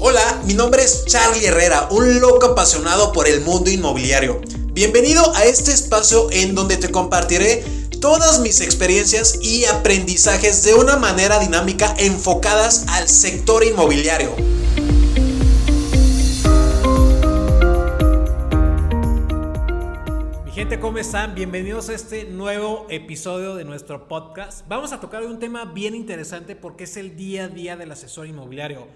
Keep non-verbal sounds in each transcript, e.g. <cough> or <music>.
Hola, mi nombre es Charlie Herrera, un loco apasionado por el mundo inmobiliario. Bienvenido a este espacio en donde te compartiré todas mis experiencias y aprendizajes de una manera dinámica enfocadas al sector inmobiliario. Mi gente, ¿cómo están? Bienvenidos a este nuevo episodio de nuestro podcast. Vamos a tocar un tema bien interesante porque es el día a día del asesor inmobiliario.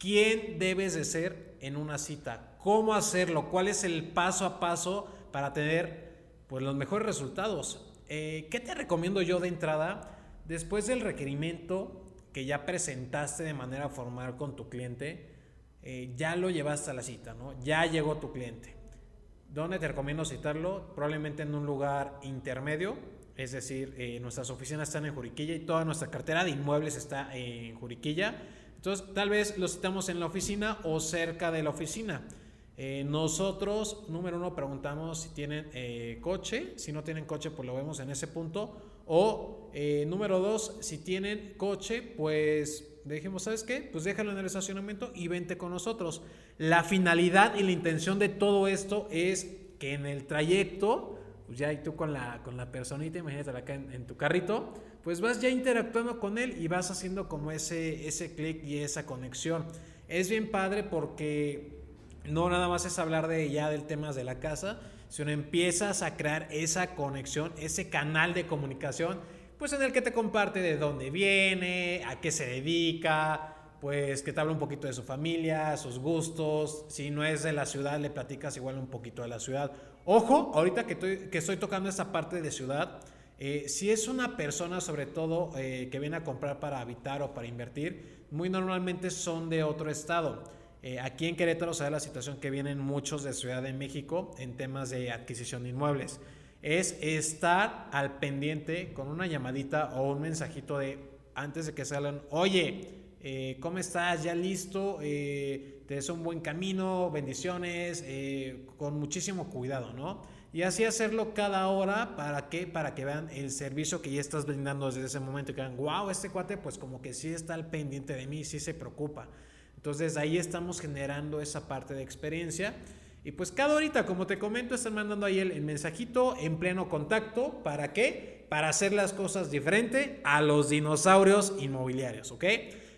¿Quién debes de ser en una cita? ¿Cómo hacerlo? ¿Cuál es el paso a paso para tener pues, los mejores resultados? Eh, ¿Qué te recomiendo yo de entrada? Después del requerimiento que ya presentaste de manera formal con tu cliente, eh, ya lo llevaste a la cita, ¿no? Ya llegó tu cliente. ¿Dónde te recomiendo citarlo? Probablemente en un lugar intermedio, es decir, eh, nuestras oficinas están en Juriquilla y toda nuestra cartera de inmuebles está en Juriquilla. Entonces, tal vez lo citamos en la oficina o cerca de la oficina. Eh, nosotros, número uno, preguntamos si tienen eh, coche. Si no tienen coche, pues lo vemos en ese punto. O eh, número dos, si tienen coche, pues dijimos, ¿sabes qué? Pues déjalo en el estacionamiento y vente con nosotros. La finalidad y la intención de todo esto es que en el trayecto, pues ya y tú con la, con la personita, imagínate acá en, tu carrito, pues vas ya interactuando con él y vas haciendo como ese, ese clic y esa conexión. Es bien padre porque no nada más es hablar de ya del tema de la casa, sino empiezas a crear esa conexión, ese canal de comunicación, pues en el que te comparte de dónde viene, a qué se dedica, pues que te habla un poquito de su familia, sus gustos, si no es de la ciudad le platicas igual un poquito de la ciudad. Ojo, ahorita que estoy, tocando esa parte de ciudad, eh, si es una persona sobre todo eh, que viene a comprar para habitar o para invertir, muy normalmente son de otro estado. Eh, aquí en Querétaro se la situación que vienen muchos de Ciudad de México en temas de adquisición de inmuebles. Es estar al pendiente con una llamadita o un mensajito de antes de que salgan, oye, eh, ¿cómo estás? ¿Ya listo? Eh, te deseo un buen camino, bendiciones, con muchísimo cuidado, ¿no? Y así hacerlo cada hora, ¿para qué? Para que vean el servicio que ya estás brindando desde ese momento y que vean, wow, este cuate pues como que sí está al pendiente de mí, sí se preocupa. Entonces ahí estamos generando esa parte de experiencia. Y pues cada horita, como te comento, están mandando ahí el, mensajito en pleno contacto. ¿Para qué? Para hacer las cosas diferente a los dinosaurios inmobiliarios, ¿ok?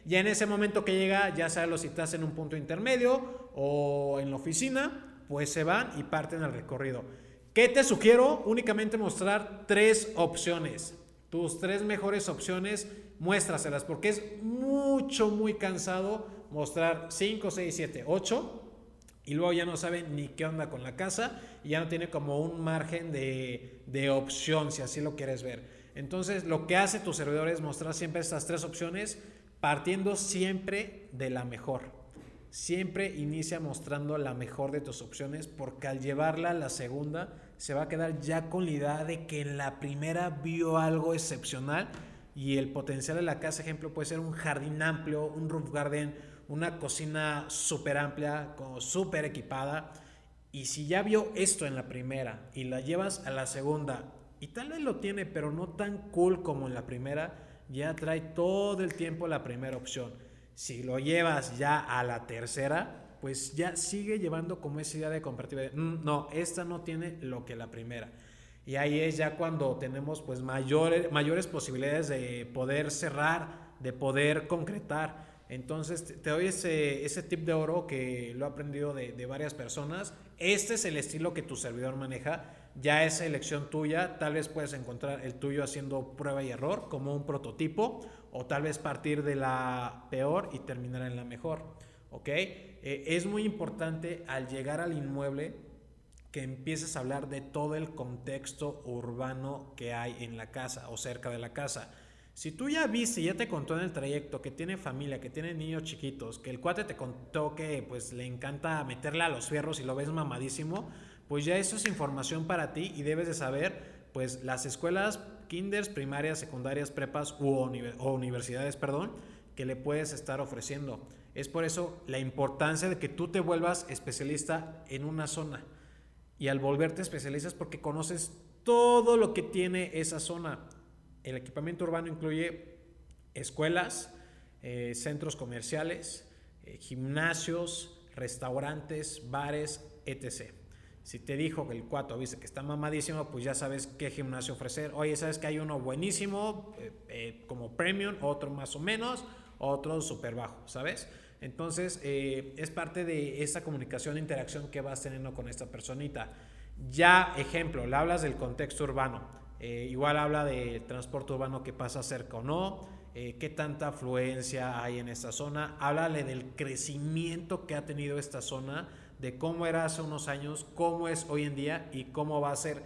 Ya en ese momento que llega, ya sea lo citas en un punto intermedio o en la oficina, pues se van y parten al recorrido. ¿Qué te sugiero? Únicamente mostrar tres opciones. Tus tres mejores opciones, muéstraselas, porque es mucho, muy cansado mostrar 5, 6, 7, 8 y luego ya no sabe ni qué onda con la casa y ya no tiene como un margen de, de, opción si así lo quieres ver. Entonces lo que hace tu servidor es mostrar siempre estas tres opciones partiendo siempre de la mejor. Siempre inicia mostrando la mejor de tus opciones porque al llevarla a la segunda se va a quedar ya con la idea de que en la primera vio algo excepcional y el potencial de la casa, ejemplo, puede ser un jardín amplio, un roof garden, una cocina súper amplia, súper equipada. Y si ya vio esto en la primera y la llevas a la segunda, y tal vez lo tiene, pero no tan cool como en la primera, ya trae todo el tiempo la primera opción. Si lo llevas ya a la tercera, pues ya sigue llevando como esa idea de compartir. Mm, no, esta no tiene lo que la primera. Y ahí es ya cuando tenemos pues mayores, mayores posibilidades de poder cerrar, de poder concretar. Entonces te doy ese, tip de oro que lo he aprendido de, de, varias personas. Este es el estilo que tu servidor maneja. Ya es elección tuya. Tal vez puedes encontrar el tuyo haciendo prueba y error como un prototipo. O tal vez partir de la peor y terminar en la mejor. ¿Ok? Eh, es muy importante al llegar al inmueble que empieces a hablar de todo el contexto urbano que hay en la casa o cerca de la casa si tú ya viste, ya te contó en el trayecto que tiene familia, que tiene niños chiquitos, que el cuate te contó que pues le encanta meterle a los fierros y lo ves mamadísimo, pues ya eso es información para ti y debes de saber pues las escuelas, kinders, primarias, secundarias, prepas o universidades, perdón, que le puedes estar ofreciendo. Es por eso la importancia de que tú te vuelvas especialista en una zona. Y al volverte especialista es porque conoces todo lo que tiene esa zona el equipamiento urbano incluye escuelas, eh, centros comerciales, eh, gimnasios, restaurantes, bares, etc. Si te dijo que el 4 viste que está mamadísimo, pues ya sabes qué gimnasio ofrecer. Oye, sabes que hay uno buenísimo, eh, como premium, otro más o menos, otro súper bajo, ¿sabes? Entonces, es parte de esa comunicación interacción que vas teniendo con esta personita. Ya, ejemplo, le hablas del contexto urbano. Igual habla de transporte urbano que pasa cerca o no, qué tanta afluencia hay en esta zona. Háblale del crecimiento que ha tenido esta zona de cómo era hace unos años, cómo es hoy en día y cómo va a ser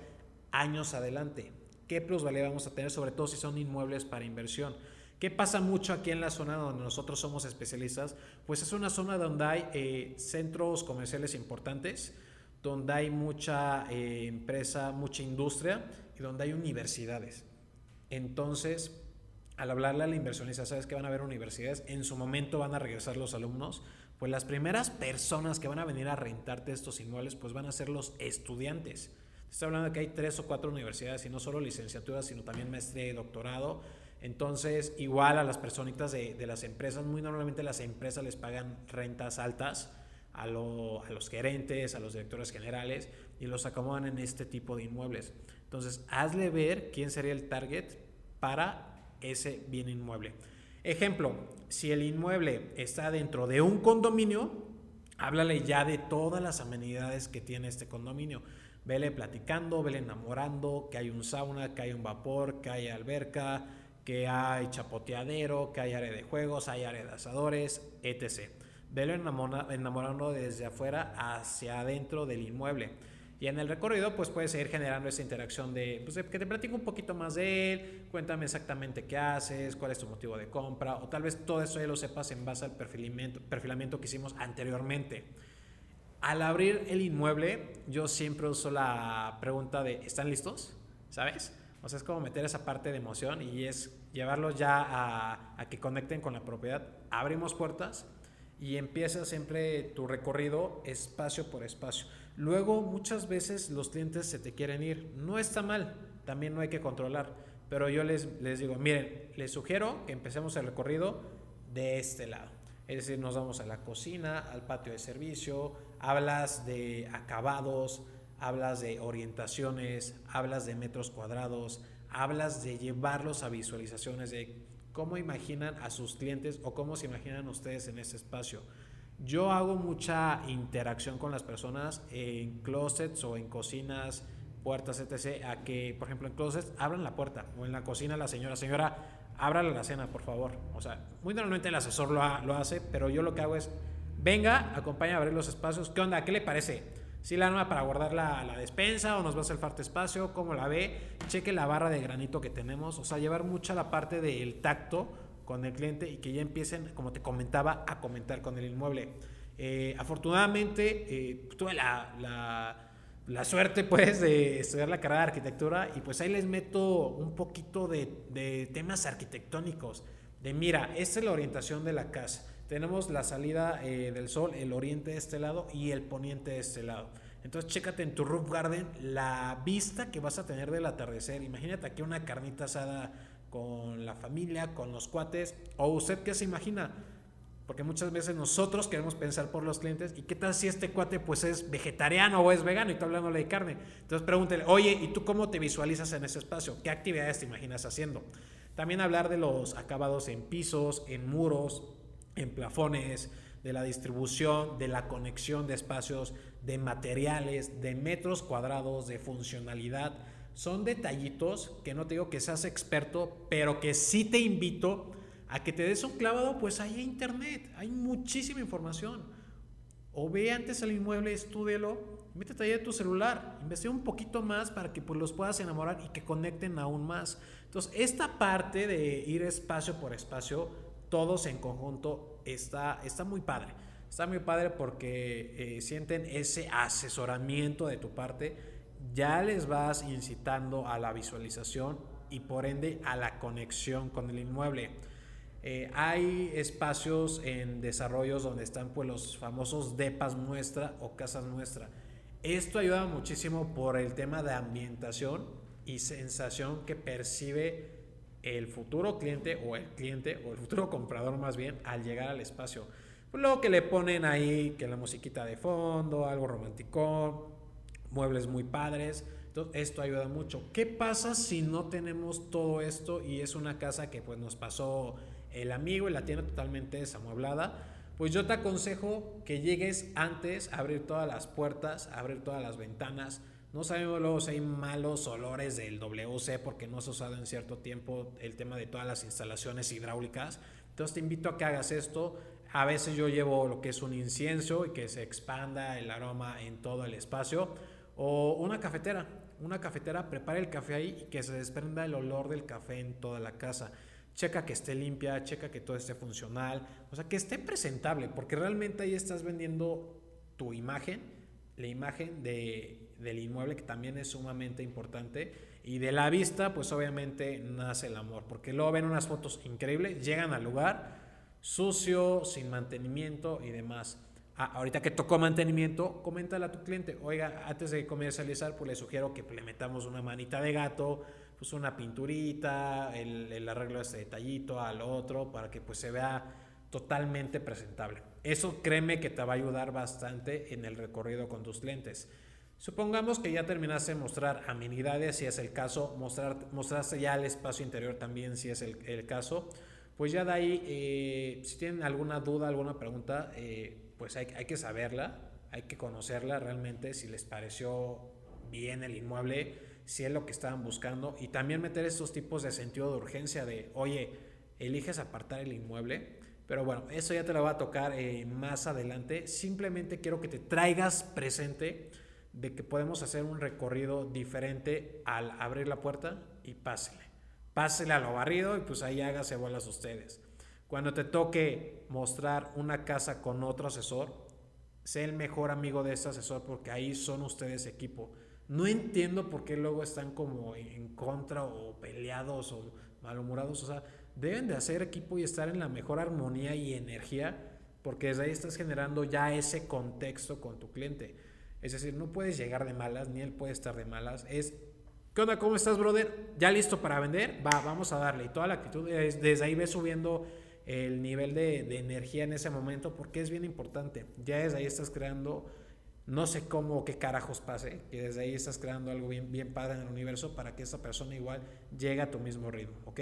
años adelante. ¿Qué plusvalía vamos a tener, sobre todo si son inmuebles para inversión? ¿Qué pasa mucho aquí en la zona donde nosotros somos especialistas? Pues es una zona donde hay eh, centros comerciales importantes, donde hay mucha eh, empresa, mucha industria y donde hay universidades. Entonces, al hablarle a la inversionista, sabes que van a haber universidades, en su momento van a regresar los alumnos, pues las primeras personas que van a venir a rentarte estos inmuebles, pues van a ser los estudiantes. Estoy hablando de que hay tres o cuatro universidades, y no solo licenciatura, sino también maestría y doctorado. Entonces, igual a las personitas de, las empresas, muy normalmente las empresas les pagan rentas altas a, los gerentes, a los directores generales, y los acomodan en este tipo de inmuebles. Entonces, hazle ver quién sería el target para ese bien inmueble. Ejemplo, si el inmueble está dentro de un condominio, háblale ya de todas las amenidades que tiene este condominio. Vele platicando, vele enamorando, que hay un sauna, que hay un vapor, que hay alberca, que hay chapoteadero, que hay área de juegos, hay área de asadores, etc. Vele enamorando desde afuera hacia adentro del inmueble. Y en el recorrido, pues puedes seguir generando esa interacción de, pues, que te platico un poquito más de él, cuéntame exactamente qué haces, cuál es tu motivo de compra, o tal vez todo eso ya lo sepas en base al perfilamiento, perfilamiento que hicimos anteriormente. Al abrir el inmueble, yo siempre uso la pregunta de, ¿están listos? ¿Sabes? O sea, es como meter esa parte de emoción y es llevarlos ya a, a que conecten con la propiedad. Abrimos puertas y empieza siempre tu recorrido espacio por espacio Luego muchas veces los clientes se te quieren ir. No está mal, también no hay que controlar. Pero yo les, les digo, miren, les sugiero que empecemos el recorrido de este lado. Es decir, nos vamos a la cocina, al patio de servicio, hablas de acabados, hablas de orientaciones, hablas de metros cuadrados, hablas de llevarlos a visualizaciones de cómo imaginan a sus clientes o cómo se imaginan ustedes en ese espacio. Yo hago mucha interacción con las personas en closets o en cocinas, puertas, etc. A que, por ejemplo, en closets abran la puerta o en la cocina la señora, señora, ábrale la cena, por favor. O sea, muy normalmente el asesor lo, lo hace, pero yo lo que hago es, venga, acompaña a abrir los espacios. ¿Qué onda? ¿Qué le parece? Si la arma para guardar la, la, despensa o nos va a hacer falta espacio, cómo la ve, cheque la barra de granito que tenemos, o sea, llevar mucha la parte del tacto con el cliente y que ya empiecen, como te comentaba, a comentar con el inmueble. Eh, afortunadamente eh, tuve la, la, la, suerte <laughs> pues de estudiar la carrera de arquitectura y pues ahí les meto un poquito de, de temas arquitectónicos. De mira, esta es la orientación de la casa. Tenemos la salida eh, del sol, el oriente de este lado y el poniente de este lado. Entonces, chécate en tu roof garden la vista que vas a tener del atardecer. Imagínate aquí una carnita asada con la familia, con los cuates, o usted qué se imagina, porque muchas veces nosotros queremos pensar por los clientes, ¿y qué tal si este cuate pues es vegetariano o es vegano y está hablándole de carne? Entonces pregúntele, oye, ¿y tú cómo te visualizas en ese espacio? ¿Qué actividades te imaginas haciendo? También hablar de los acabados en pisos, en muros, en plafones, de la distribución, de la conexión de espacios, de materiales, de metros cuadrados, de funcionalidad, son detallitos que no te digo que seas experto, pero que sí te invito a que te des un clavado, pues hay internet, hay muchísima información. O ve antes el inmueble, estúdielo, métete ahí en tu celular, investiga un poquito más para que pues, los puedas enamorar y que conecten aún más. Entonces, esta parte de ir espacio por espacio, todos en conjunto, está, está muy padre. Está muy padre porque eh, sienten ese asesoramiento de tu parte ya les vas incitando a la visualización y por ende a la conexión con el inmueble. Eh, hay espacios en desarrollos donde están pues los famosos depas muestra o casas muestra. Esto ayuda muchísimo por el tema de ambientación y sensación que percibe el futuro cliente o el cliente o el futuro comprador más bien al llegar al espacio. Luego que le ponen ahí que la musiquita de fondo, algo romántico, muebles muy padres. Entonces, esto ayuda mucho. ¿Qué pasa si no tenemos todo esto y es una casa que pues nos pasó el amigo y la tiene totalmente desamueblada? Pues yo te aconsejo que llegues antes a abrir todas las puertas, abrir todas las ventanas. No sabemos luego si hay malos olores del WC porque no se ha usado en cierto tiempo el tema de todas las instalaciones hidráulicas. Entonces te invito a que hagas esto. A veces yo llevo lo que es un incienso y que se expanda el aroma en todo el espacio. O una cafetera. Una cafetera, prepara el café ahí y que se desprenda el olor del café en toda la casa. Checa que esté limpia, checa que todo esté funcional. O sea, que esté presentable. Porque realmente ahí estás vendiendo tu imagen. La imagen de, del inmueble que también es sumamente importante. Y de la vista, pues obviamente nace el amor. Porque luego ven unas fotos increíbles, llegan al lugar sucio, sin mantenimiento y demás. Ah, ahorita que tocó mantenimiento, coméntale a tu cliente, oiga, antes de comercializar, pues le sugiero que le metamos una manita de gato, pues una pinturita, el, el arreglo de este detallito al otro, para que pues se vea totalmente presentable. Eso créeme que te va a ayudar bastante en el recorrido con tus clientes. Supongamos que ya terminaste de mostrar amenidades, si es el caso, mostrar, mostraste ya el espacio interior también, si es el, caso pues ya de ahí, eh, si tienen alguna duda, alguna pregunta, eh, pues hay, hay, que saberla, hay que conocerla realmente, si les pareció bien el inmueble, si es lo que estaban buscando, y también meter estos tipos de sentido de urgencia de, oye, eliges apartar el inmueble, pero bueno, eso ya te lo va a tocar eh, más adelante. Simplemente quiero que te traigas presente de que podemos hacer un recorrido diferente al abrir la puerta y pásele pásele a lo barrido y pues ahí hágase bolas ustedes. Cuando te toque mostrar una casa con otro asesor, sé el mejor amigo de ese asesor porque ahí son ustedes equipo. No entiendo por qué luego están como en contra o peleados o malhumorados. O sea, deben de hacer equipo y estar en la mejor armonía y energía porque desde ahí estás generando ya ese contexto con tu cliente. Es decir, no puedes llegar de malas, ni él puede estar de malas. Es ¿Qué onda? ¿Cómo estás, brother? ¿Ya listo para vender? Va, vamos a darle. Y toda la actitud, desde ahí ves subiendo el nivel de, energía en ese momento porque es bien importante. Ya desde ahí estás creando, no sé cómo, qué carajos pase, que desde ahí estás creando algo bien, bien padre en el universo para que esa persona igual llegue a tu mismo ritmo, ¿ok?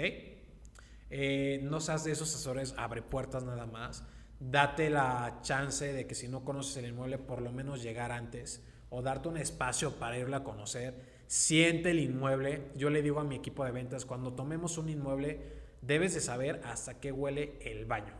Eh, no seas de esos asesores, abre puertas nada más. Date la chance de que si no conoces el inmueble, por lo menos llegar antes o darte un espacio para irlo a conocer siente el inmueble. Yo le digo a mi equipo de ventas, cuando tomemos un inmueble, debes de saber hasta qué huele el baño.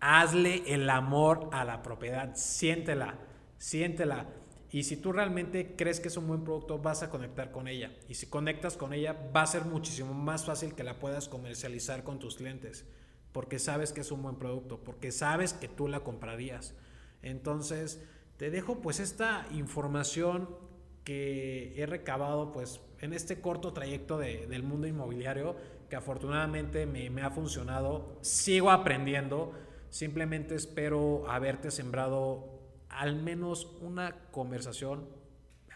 Hazle el amor a la propiedad, siéntela, siéntela. Y si tú realmente crees que es un buen producto, vas a conectar con ella. Y si conectas con ella, va a ser muchísimo más fácil que la puedas comercializar con tus clientes. Porque sabes que es un buen producto, porque sabes que tú la comprarías. Entonces, te dejo pues esta información que he recabado pues en este corto trayecto de, del mundo inmobiliario que afortunadamente me, me, ha funcionado. Sigo aprendiendo, simplemente espero haberte sembrado al menos una conversación,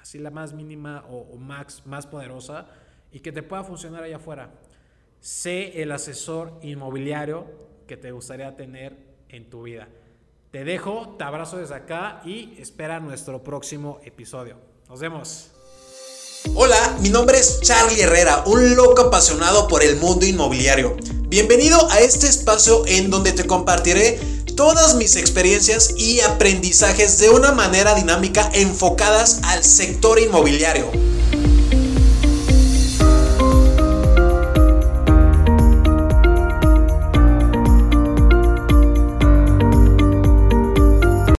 así la más mínima o, o max, más poderosa, y que te pueda funcionar allá afuera. Sé el asesor inmobiliario que te gustaría tener en tu vida. Te dejo, te abrazo desde acá y espera nuestro próximo episodio. Nos vemos. Hola, mi nombre es Charlie Herrera, un loco apasionado por el mundo inmobiliario. Bienvenido a este espacio en donde te compartiré todas mis experiencias y aprendizajes de una manera dinámica enfocadas al sector inmobiliario.